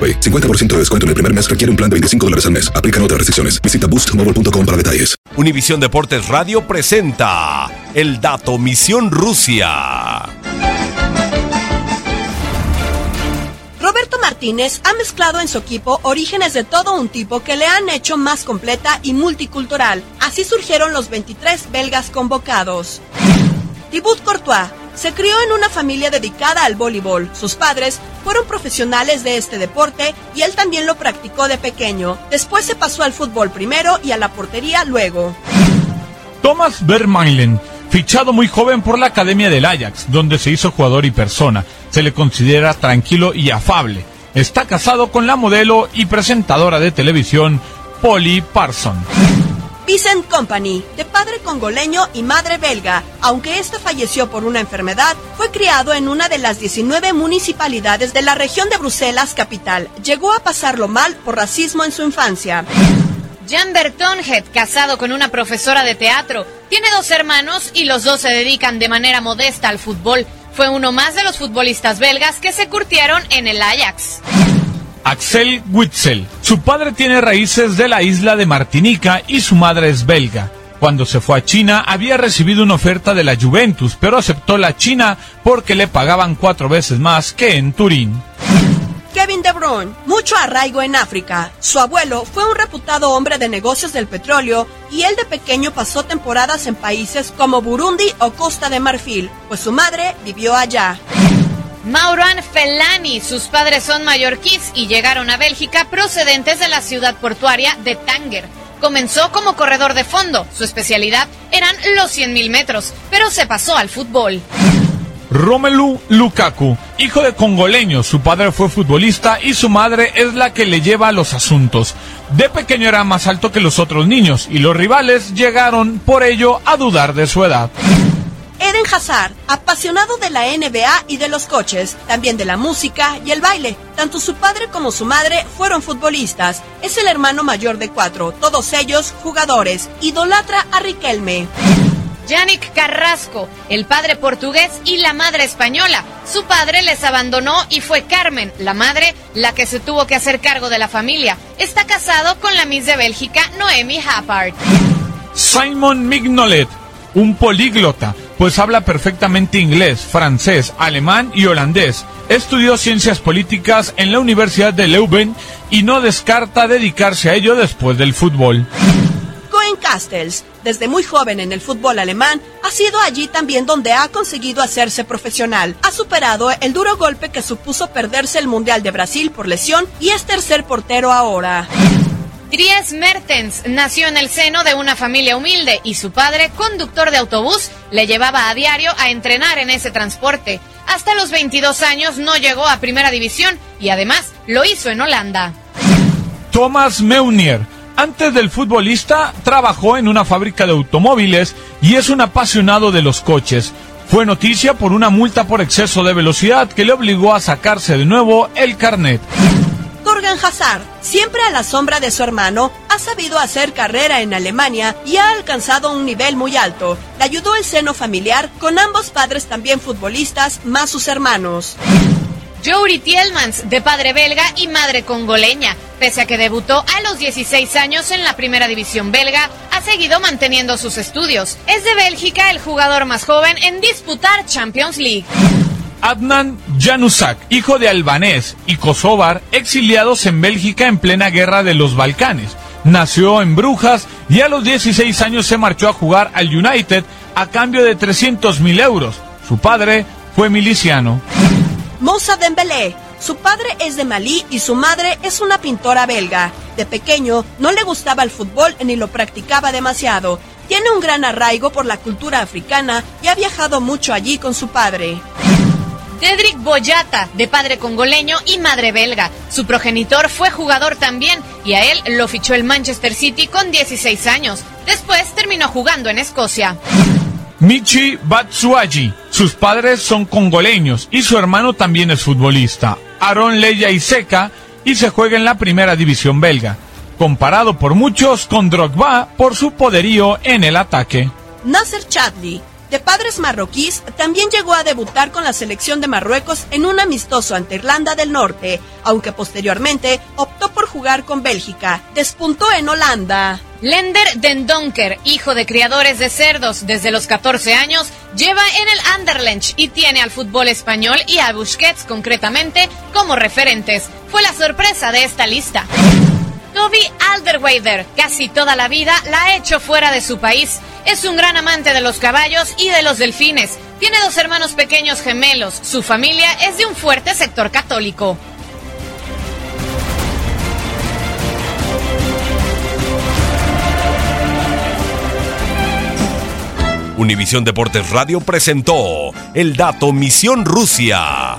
AroPay. 50% de descuento en el primer mes requiere un plan de 25 dólares al mes. Aplican otras restricciones. Visita boostmobile.com para detalles. Univisión Deportes Radio presenta El Dato Misión Rusia. Roberto Martínez ha mezclado en su equipo orígenes de todo un tipo que le han hecho más completa y multicultural. Así surgieron los 23 belgas convocados. Thibaut Courtois se crió en una familia dedicada al voleibol. Sus padres fueron profesionales de este deporte y él también lo practicó de pequeño. Después se pasó al fútbol primero y a la portería luego. Thomas Vermeulen, fichado muy joven por la Academia del Ajax, donde se hizo jugador y persona. Se le considera tranquilo y afable. Está casado con la modelo y presentadora de televisión Polly Parson. Vincent Company, de padre congoleño y madre belga, aunque ésta falleció por una enfermedad, fue criado en una de las 19 municipalidades de la región de Bruselas capital. Llegó a pasarlo mal por racismo en su infancia. Jan Bertonhead, casado con una profesora de teatro, tiene dos hermanos y los dos se dedican de manera modesta al fútbol. Fue uno más de los futbolistas belgas que se curtieron en el Ajax. Axel Witzel. Su padre tiene raíces de la isla de Martinica y su madre es belga. Cuando se fue a China había recibido una oferta de la Juventus, pero aceptó la China porque le pagaban cuatro veces más que en Turín. Kevin De Bruyne, mucho arraigo en África. Su abuelo fue un reputado hombre de negocios del petróleo y él de pequeño pasó temporadas en países como Burundi o Costa de Marfil, pues su madre vivió allá. Mauran Felani, sus padres son mallorquíes y llegaron a Bélgica procedentes de la ciudad portuaria de Tánger. Comenzó como corredor de fondo, su especialidad eran los 100.000 metros, pero se pasó al fútbol. Romelu Lukaku, hijo de congoleños, su padre fue futbolista y su madre es la que le lleva los asuntos. De pequeño era más alto que los otros niños y los rivales llegaron por ello a dudar de su edad. Eden Hazard, apasionado de la NBA y de los coches, también de la música y el baile. Tanto su padre como su madre fueron futbolistas. Es el hermano mayor de cuatro, todos ellos jugadores. Idolatra a Riquelme. Yannick Carrasco, el padre portugués y la madre española. Su padre les abandonó y fue Carmen, la madre, la que se tuvo que hacer cargo de la familia. Está casado con la Miss de Bélgica, Noemi Happard. Simon Mignolet, un políglota, pues habla perfectamente inglés, francés, alemán y holandés. Estudió ciencias políticas en la Universidad de Leuven y no descarta dedicarse a ello después del fútbol. Cohen Castells, desde muy joven en el fútbol alemán, ha sido allí también donde ha conseguido hacerse profesional. Ha superado el duro golpe que supuso perderse el Mundial de Brasil por lesión y es tercer portero ahora. Dries Mertens nació en el seno de una familia humilde y su padre, conductor de autobús, le llevaba a diario a entrenar en ese transporte. Hasta los 22 años no llegó a primera división y además lo hizo en Holanda. Thomas Meunier, Antes del futbolista, trabajó en una fábrica de automóviles y es un apasionado de los coches. Fue noticia por una multa por exceso de velocidad que le obligó a sacarse de nuevo el carnet. Torgan Hazard, siempre a la sombra de su hermano, ha sabido hacer carrera en Alemania y ha alcanzado un nivel muy alto. Le ayudó el seno familiar, con ambos padres también futbolistas, más sus hermanos. Jouri Tielmans, de padre belga y madre congoleña. Pese a que debutó a los 16 años en la primera división belga, ha seguido manteniendo sus estudios. Es de Bélgica el jugador más joven en disputar Champions League. Adnan Janusak, hijo de albanés y kosovar, exiliados en Bélgica en plena guerra de los Balcanes. Nació en Brujas y a los 16 años se marchó a jugar al United a cambio de 300 mil euros. Su padre fue miliciano. Moussa Dembélé. Su padre es de Malí y su madre es una pintora belga. De pequeño no le gustaba el fútbol ni lo practicaba demasiado. Tiene un gran arraigo por la cultura africana y ha viajado mucho allí con su padre. Cedric Boyata, de padre congoleño y madre belga. Su progenitor fue jugador también y a él lo fichó el Manchester City con 16 años. Después terminó jugando en Escocia. Michi Batsuagi. Sus padres son congoleños y su hermano también es futbolista. Aaron Leia Iseka y se juega en la primera división belga. Comparado por muchos con Drogba por su poderío en el ataque. Nasser Chadli, de padres marroquíes, también llegó a debutar con la selección de Marruecos en un amistoso ante Irlanda del Norte, aunque posteriormente optó por jugar con Bélgica. Despuntó en Holanda. Lender Den Donker, hijo de criadores de cerdos desde los 14 años, lleva en el Anderlecht y tiene al fútbol español y a Busquets concretamente como referentes. Fue la sorpresa de esta lista. Toby Alderweider, casi toda la vida la ha hecho fuera de su país. Es un gran amante de los caballos y de los delfines. Tiene dos hermanos pequeños gemelos. Su familia es de un fuerte sector católico. Univisión Deportes Radio presentó el dato Misión Rusia.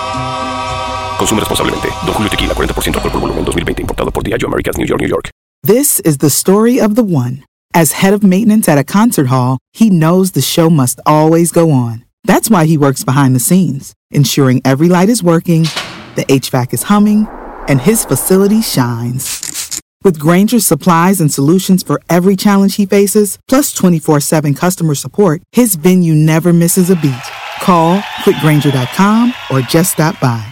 Consume responsablemente. Don Julio Tequila, 40% alcohol por volumen, 2020. Importado por Diageo Americas, New York, New York. This is the story of the one. As head of maintenance at a concert hall, he knows the show must always go on. That's why he works behind the scenes, ensuring every light is working, the HVAC is humming, and his facility shines. With Granger's supplies and solutions for every challenge he faces, plus 24 7 customer support, his venue never misses a beat. Call quickgranger.com or just stop by.